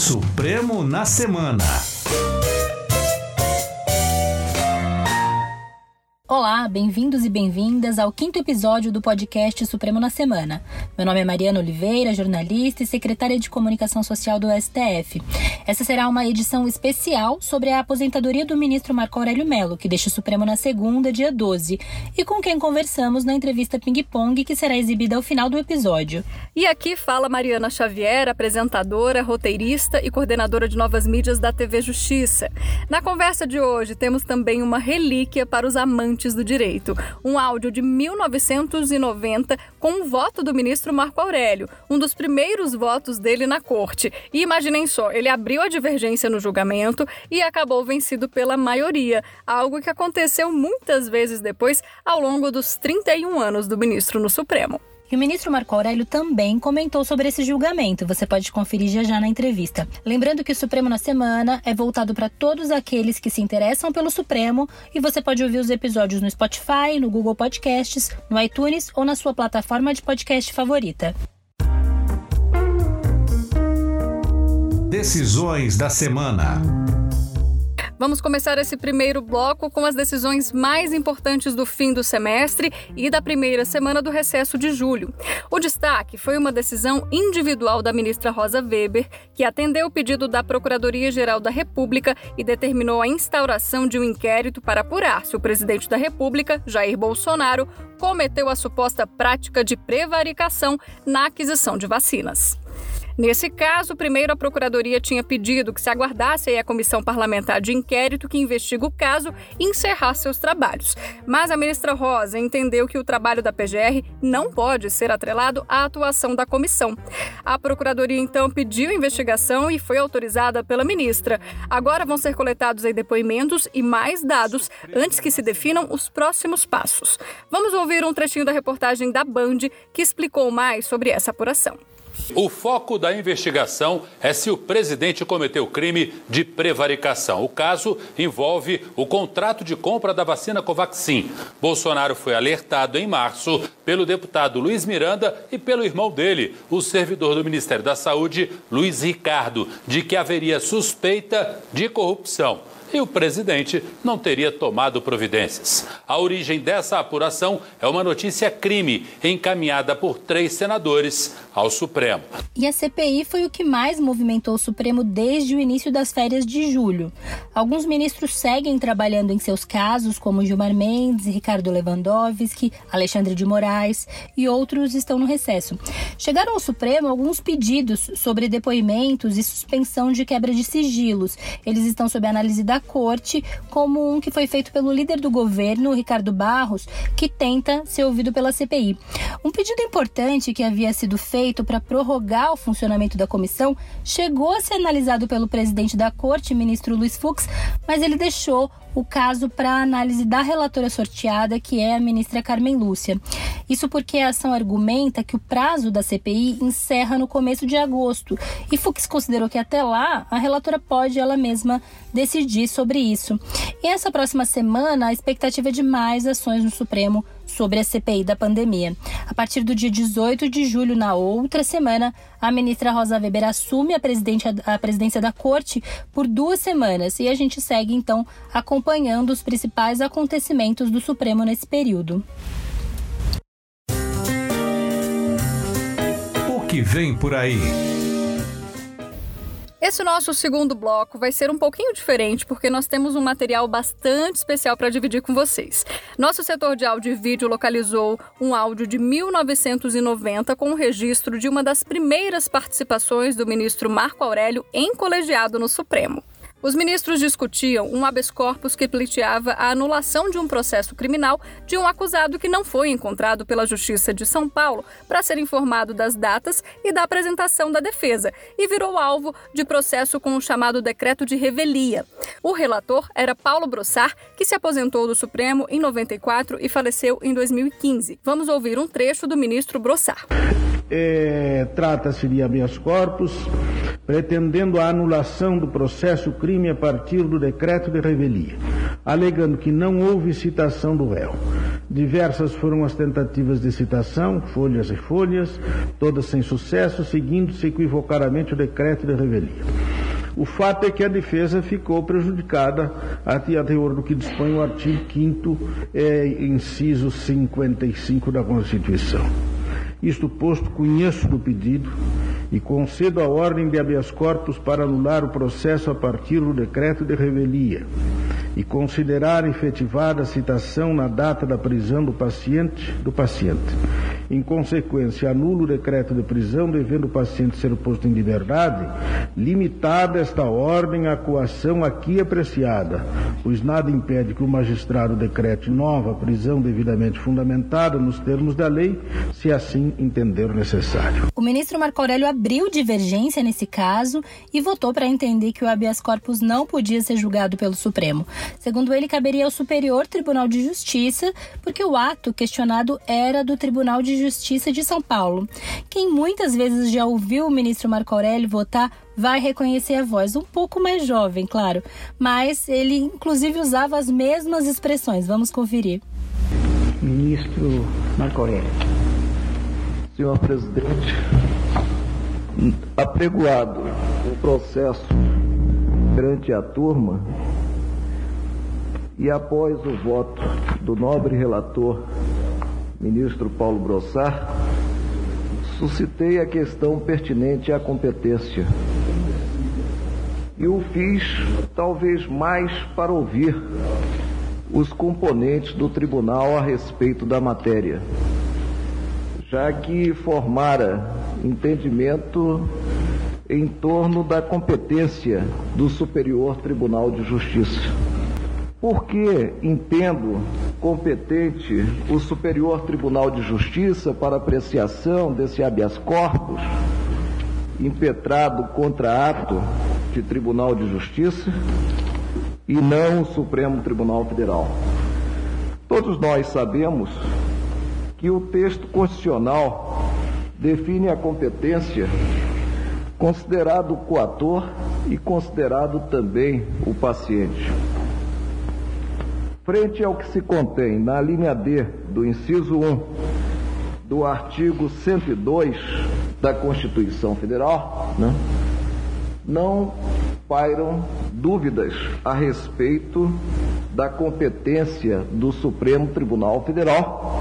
Supremo na Semana. Olá, bem-vindos e bem-vindas ao quinto episódio do podcast Supremo na Semana. Meu nome é Mariana Oliveira, jornalista e secretária de Comunicação Social do STF. Essa será uma edição especial sobre a aposentadoria do ministro Marco Aurélio Mello, que deixa o Supremo na segunda, dia 12, e com quem conversamos na entrevista Ping Pong, que será exibida ao final do episódio. E aqui fala Mariana Xavier, apresentadora, roteirista e coordenadora de novas mídias da TV Justiça. Na conversa de hoje, temos também uma relíquia para os amantes do direito. Um áudio de 1990 com o voto do ministro Marco Aurélio, um dos primeiros votos dele na corte. E imaginem só, ele abriu a divergência no julgamento e acabou vencido pela maioria, algo que aconteceu muitas vezes depois ao longo dos 31 anos do ministro no Supremo. E o ministro Marco Aurélio também comentou sobre esse julgamento. Você pode conferir já já na entrevista. Lembrando que o Supremo na Semana é voltado para todos aqueles que se interessam pelo Supremo e você pode ouvir os episódios no Spotify, no Google Podcasts, no iTunes ou na sua plataforma de podcast favorita. Decisões da semana. Vamos começar esse primeiro bloco com as decisões mais importantes do fim do semestre e da primeira semana do recesso de julho. O destaque foi uma decisão individual da ministra Rosa Weber, que atendeu o pedido da Procuradoria-Geral da República e determinou a instauração de um inquérito para apurar se o presidente da República, Jair Bolsonaro, cometeu a suposta prática de prevaricação na aquisição de vacinas. Nesse caso, primeiro a Procuradoria tinha pedido que se aguardasse a comissão parlamentar de inquérito que investiga o caso e encerrasse seus trabalhos. Mas a ministra Rosa entendeu que o trabalho da PGR não pode ser atrelado à atuação da comissão. A Procuradoria então pediu investigação e foi autorizada pela ministra. Agora vão ser coletados aí depoimentos e mais dados antes que se definam os próximos passos. Vamos ouvir um trechinho da reportagem da Band que explicou mais sobre essa apuração. O foco da investigação é se o presidente cometeu crime de prevaricação. O caso envolve o contrato de compra da vacina Covaxin. Bolsonaro foi alertado em março pelo deputado Luiz Miranda e pelo irmão dele, o servidor do Ministério da Saúde, Luiz Ricardo, de que haveria suspeita de corrupção e o presidente não teria tomado providências. A origem dessa apuração é uma notícia crime encaminhada por três senadores ao Supremo. E a CPI foi o que mais movimentou o Supremo desde o início das férias de julho. Alguns ministros seguem trabalhando em seus casos, como Gilmar Mendes, Ricardo Lewandowski, Alexandre de Moraes, e outros estão no recesso. Chegaram ao Supremo alguns pedidos sobre depoimentos e suspensão de quebra de sigilos. Eles estão sob análise da corte, como um que foi feito pelo líder do governo, Ricardo Barros, que tenta ser ouvido pela CPI. Um pedido importante que havia sido feito para prorrogar o funcionamento da comissão chegou a ser analisado pelo presidente da corte, ministro Luiz Fux, mas ele deixou o caso para análise da relatora sorteada, que é a ministra Carmen Lúcia. Isso porque a ação argumenta que o prazo da CPI encerra no começo de agosto e Fux considerou que até lá a relatora pode ela mesma decidir sobre isso. E essa próxima semana a expectativa é de mais ações no Supremo sobre a CPI da pandemia. A partir do dia 18 de julho, na outra semana, a ministra Rosa Weber assume a, a presidência da corte por duas semanas e a gente segue então acompanhando os principais acontecimentos do Supremo nesse período. O que vem por aí? Esse nosso segundo bloco vai ser um pouquinho diferente porque nós temos um material bastante especial para dividir com vocês. Nosso setor de áudio e vídeo localizou um áudio de 1990 com o registro de uma das primeiras participações do ministro Marco Aurélio em colegiado no Supremo. Os ministros discutiam um habeas corpus que pleiteava a anulação de um processo criminal de um acusado que não foi encontrado pela Justiça de São Paulo para ser informado das datas e da apresentação da defesa e virou alvo de processo com o chamado decreto de revelia. O relator era Paulo Brossar, que se aposentou do Supremo em 94 e faleceu em 2015. Vamos ouvir um trecho do ministro Brossar. É, Trata-se de habeas corpus, pretendendo a anulação do processo crime a partir do decreto de revelia, alegando que não houve citação do réu. Diversas foram as tentativas de citação, folhas e folhas, todas sem sucesso, seguindo-se equivocadamente o decreto de revelia. O fato é que a defesa ficou prejudicada a teor do que dispõe o artigo 5 é, inciso 55 da Constituição. Isto posto, conheço do pedido e concedo a ordem de habeas corpus para anular o processo a partir do decreto de revelia e considerar efetivada a citação na data da prisão do paciente do paciente. Em consequência, anulo o decreto de prisão, devendo o paciente ser posto em liberdade, limitada esta ordem à coação aqui apreciada, pois nada impede que o magistrado decrete nova prisão devidamente fundamentada nos termos da lei, se assim entender necessário. O ministro Marco Aurélio abriu divergência nesse caso e votou para entender que o habeas corpus não podia ser julgado pelo Supremo. Segundo ele, caberia ao Superior Tribunal de Justiça, porque o ato questionado era do Tribunal de Justiça de São Paulo. Quem muitas vezes já ouviu o ministro Marco Aurélio votar vai reconhecer a voz, um pouco mais jovem, claro, mas ele inclusive usava as mesmas expressões. Vamos conferir. Ministro Marco Aurélio. Senhor presidente, apregoado o processo perante a turma e após o voto do nobre relator, ministro Paulo Brossard, suscitei a questão pertinente à competência. E o fiz talvez mais para ouvir os componentes do tribunal a respeito da matéria, já que formara entendimento em torno da competência do Superior Tribunal de Justiça. Porque entendo competente o Superior Tribunal de Justiça para apreciação desse habeas corpus impetrado contra ato de Tribunal de Justiça e não o Supremo Tribunal Federal. Todos nós sabemos que o texto constitucional define a competência considerado o coator e considerado também o paciente. Frente ao que se contém na linha D do inciso 1 do artigo 102 da Constituição Federal, né, não pairam dúvidas a respeito da competência do Supremo Tribunal Federal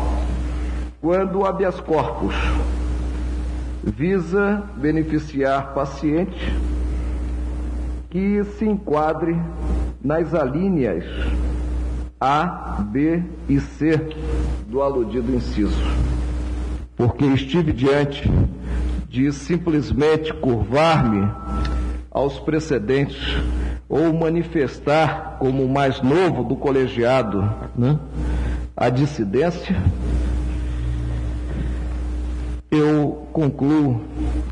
quando o habeas corpus visa beneficiar paciente que se enquadre nas alíneas a, B e C do aludido inciso. Porque estive diante de simplesmente curvar-me aos precedentes ou manifestar como o mais novo do colegiado né, a dissidência, eu concluo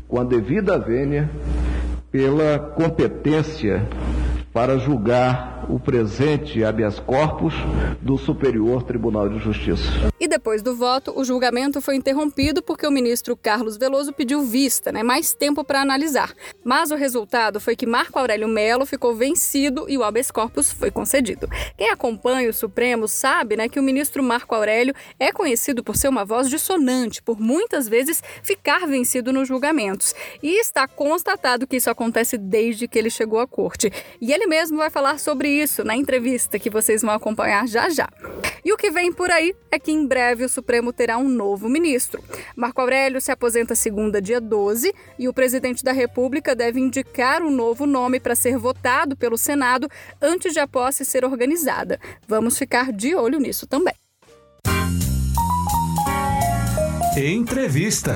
com a devida vênia pela competência para julgar o presente habeas corpus do Superior Tribunal de Justiça. E depois do voto, o julgamento foi interrompido porque o ministro Carlos Veloso pediu vista, né, mais tempo para analisar. Mas o resultado foi que Marco Aurélio Melo ficou vencido e o habeas corpus foi concedido. Quem acompanha o Supremo sabe né, que o ministro Marco Aurélio é conhecido por ser uma voz dissonante, por muitas vezes ficar vencido nos julgamentos. E está constatado que isso acontece desde que ele chegou à corte. E ele mesmo vai falar sobre isso na entrevista que vocês vão acompanhar já já. E o que vem por aí é que em breve o Supremo terá um novo ministro. Marco Aurélio se aposenta segunda, dia 12, e o presidente da República deve indicar um novo nome para ser votado pelo Senado antes de a posse ser organizada. Vamos ficar de olho nisso também. Entrevista.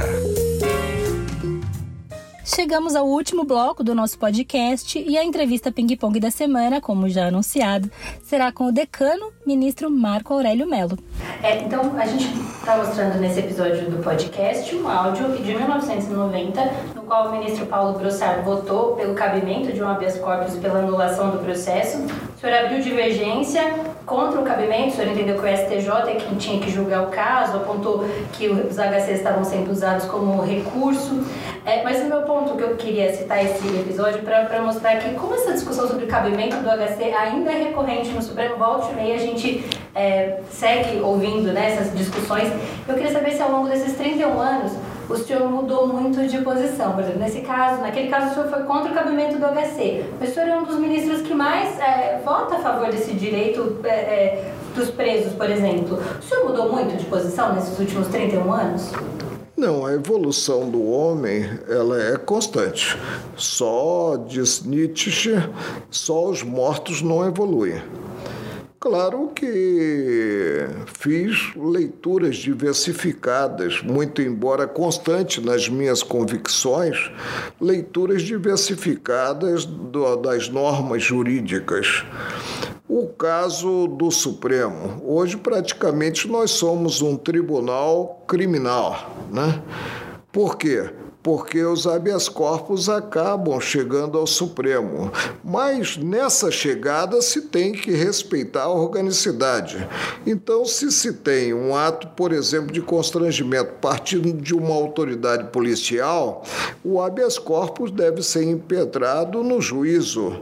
Chegamos ao último bloco do nosso podcast e a entrevista ping-pong da semana, como já anunciado, será com o decano, ministro Marco Aurélio Melo. É, então, a gente está mostrando nesse episódio do podcast um áudio de 1990, no qual o ministro Paulo Brossard votou pelo cabimento de um habeas corpus pela anulação do processo. Senhor abriu divergência contra o cabimento, o senhor entendeu que o STJ é quem tinha que julgar o caso, apontou que os HCs estavam sendo usados como recurso. É, mas o meu ponto que eu queria citar esse episódio para mostrar que como essa discussão sobre o cabimento do HC ainda é recorrente no Supremo, volte e meia a gente é, segue ouvindo né, essas discussões. Eu queria saber se ao longo desses 31 anos o senhor mudou muito de posição. Por exemplo, nesse caso, naquele caso, o senhor foi contra o cabimento do HC. O senhor é um dos ministros que mais é, vota a favor desse direito é, é, dos presos, por exemplo. O senhor mudou muito de posição nesses últimos 31 anos? Não, a evolução do homem ela é constante. Só, diz Nietzsche, só os mortos não evoluem. Claro que fiz leituras diversificadas, muito embora constante nas minhas convicções, leituras diversificadas do, das normas jurídicas. O caso do Supremo. Hoje, praticamente, nós somos um tribunal criminal. Né? Por quê? Porque os habeas corpus acabam chegando ao Supremo. Mas nessa chegada se tem que respeitar a organicidade. Então, se se tem um ato, por exemplo, de constrangimento partindo de uma autoridade policial, o habeas corpus deve ser impetrado no juízo.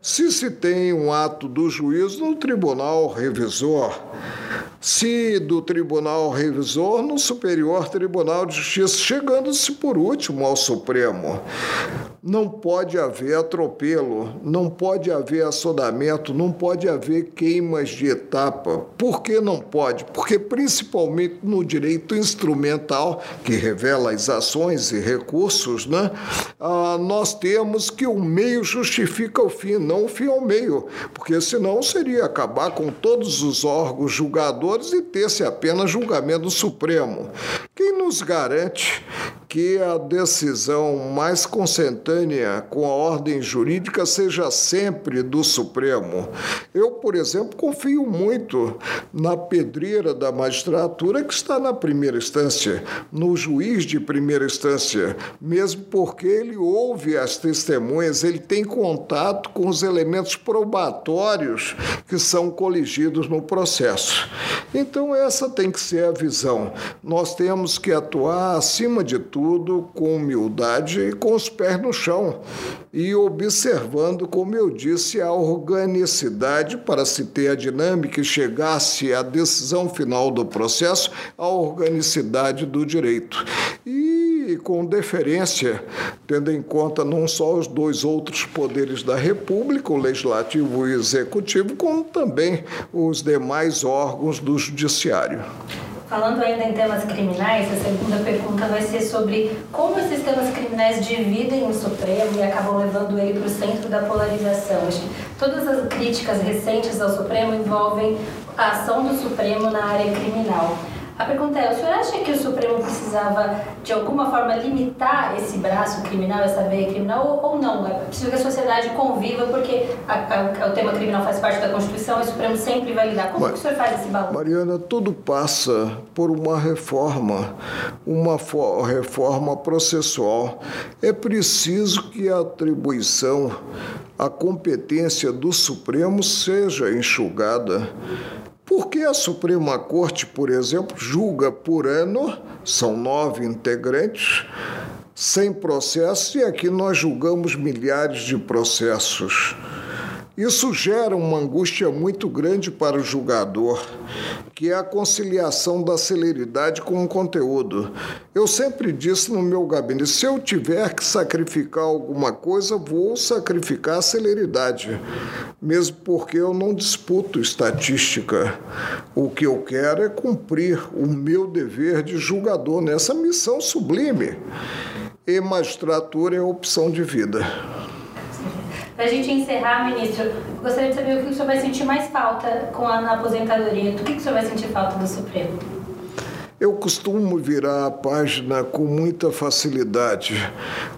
Se se tem um ato do juízo, no tribunal revisor se do Tribunal Revisor no Superior Tribunal de Justiça, chegando-se por último ao Supremo. Não pode haver atropelo, não pode haver assodamento, não pode haver queimas de etapa. Por que não pode? Porque, principalmente no direito instrumental, que revela as ações e recursos, né? Ah, nós temos que o meio justifica o fim, não o fim ao meio, porque senão seria acabar com todos os órgãos julgadores e ter-se apenas julgamento do Supremo. Quem nos garante que a decisão mais consentânea com a ordem jurídica seja sempre do Supremo. Eu, por exemplo, confio muito na pedreira da magistratura que está na primeira instância, no juiz de primeira instância, mesmo porque ele ouve as testemunhas, ele tem contato com os elementos probatórios que são coligidos no processo. Então, essa tem que ser a visão. Nós temos que atuar, acima de tudo, tudo com humildade e com os pés no chão e observando, como eu disse, a organicidade para se ter a dinâmica e chegar-se à decisão final do processo, a organicidade do direito. E com deferência, tendo em conta não só os dois outros poderes da República, o Legislativo e o Executivo, como também os demais órgãos do Judiciário. Falando ainda em temas criminais, a segunda pergunta vai ser sobre como esses temas criminais dividem o Supremo e acabam levando ele para o centro da polarização. Todas as críticas recentes ao Supremo envolvem a ação do Supremo na área criminal. A pergunta é: o senhor acha que o Supremo precisava, de alguma forma, limitar esse braço criminal, essa veia criminal, ou, ou não? É preciso que a sociedade conviva, porque a, a, o tema criminal faz parte da Constituição e o Supremo sempre vai lidar. Como Mas, que o senhor faz esse balanço? Mariana, tudo passa por uma reforma, uma reforma processual. É preciso que a atribuição, a competência do Supremo seja enxugada. Porque a Suprema Corte, por exemplo, julga por ano, são nove integrantes, sem processo, e aqui nós julgamos milhares de processos. Isso gera uma angústia muito grande para o julgador, que é a conciliação da celeridade com o conteúdo. Eu sempre disse no meu gabinete: se eu tiver que sacrificar alguma coisa, vou sacrificar a celeridade, mesmo porque eu não disputo estatística. O que eu quero é cumprir o meu dever de julgador nessa missão sublime. E magistratura é opção de vida. Para a gente encerrar, ministro, gostaria de saber o que o senhor vai sentir mais falta com a na aposentadoria. Do que, que o senhor vai sentir falta do Supremo? Eu costumo virar a página com muita facilidade,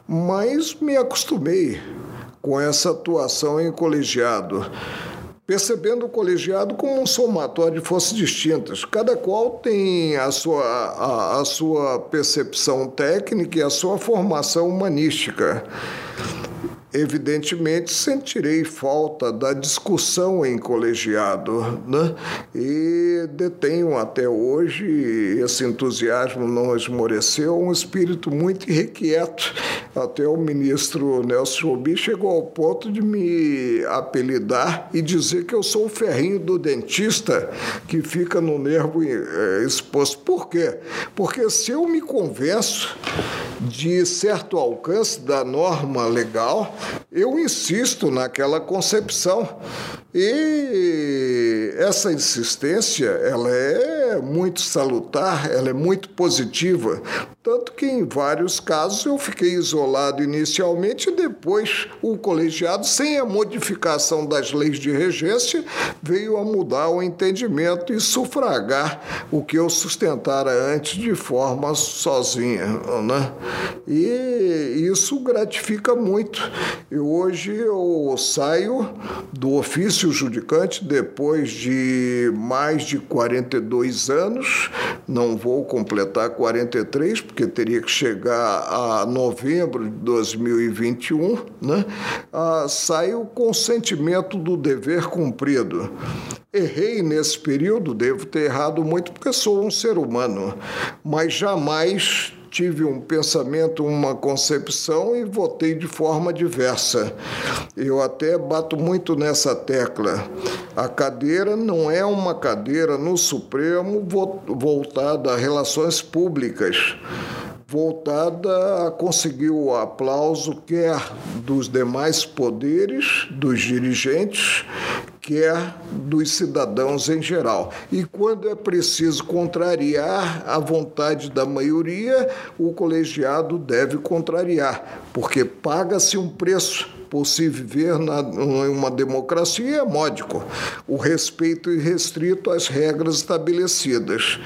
mas me acostumei com essa atuação em colegiado percebendo o colegiado como um somatório de forças distintas. Cada qual tem a sua, a, a sua percepção técnica e a sua formação humanística. Evidentemente, sentirei falta da discussão em colegiado, né? e detenho até hoje, esse entusiasmo não esmoreceu, um espírito muito irrequieto Até o ministro Nelson Chobi chegou ao ponto de me apelidar e dizer que eu sou o ferrinho do dentista que fica no nervo é, exposto. Por quê? Porque se eu me convenço de certo alcance da norma legal, eu insisto naquela concepção. E essa insistência, ela é muito salutar, ela é muito positiva, tanto que em vários casos eu fiquei isolado inicialmente e depois o colegiado, sem a modificação das leis de regência, veio a mudar o entendimento e sufragar o que eu sustentara antes de forma sozinha. Né? E isso gratifica muito. E hoje eu saio do ofício judicante depois de mais de 42 anos, não vou completar 43, porque teria que chegar a novembro de 2021, né? Ah, sai o consentimento do dever cumprido. Errei nesse período, devo ter errado muito porque sou um ser humano, mas jamais tive um pensamento, uma concepção e votei de forma diversa. Eu até bato muito nessa tecla. A cadeira não é uma cadeira no Supremo voltada a relações públicas voltada a conseguir o aplauso quer dos demais poderes, dos dirigentes, quer dos cidadãos em geral. E quando é preciso contrariar a vontade da maioria, o colegiado deve contrariar, porque paga-se um preço por se viver em uma democracia é módico. O respeito irrestrito às regras estabelecidas.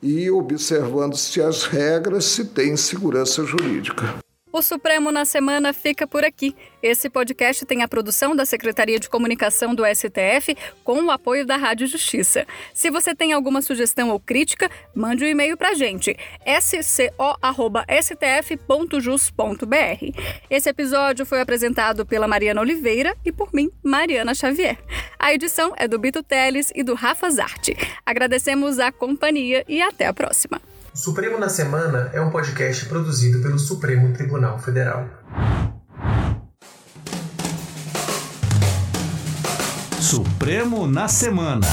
E observando-se as regras, se tem segurança jurídica. O Supremo na Semana fica por aqui. Esse podcast tem a produção da Secretaria de Comunicação do STF com o apoio da Rádio Justiça. Se você tem alguma sugestão ou crítica, mande um e-mail para a gente, sco.stf.jus.br. Esse episódio foi apresentado pela Mariana Oliveira e por mim, Mariana Xavier. A edição é do Bito Teles e do Rafa Zarte. Agradecemos a companhia e até a próxima. Supremo na Semana é um podcast produzido pelo Supremo Tribunal Federal. Supremo na Semana.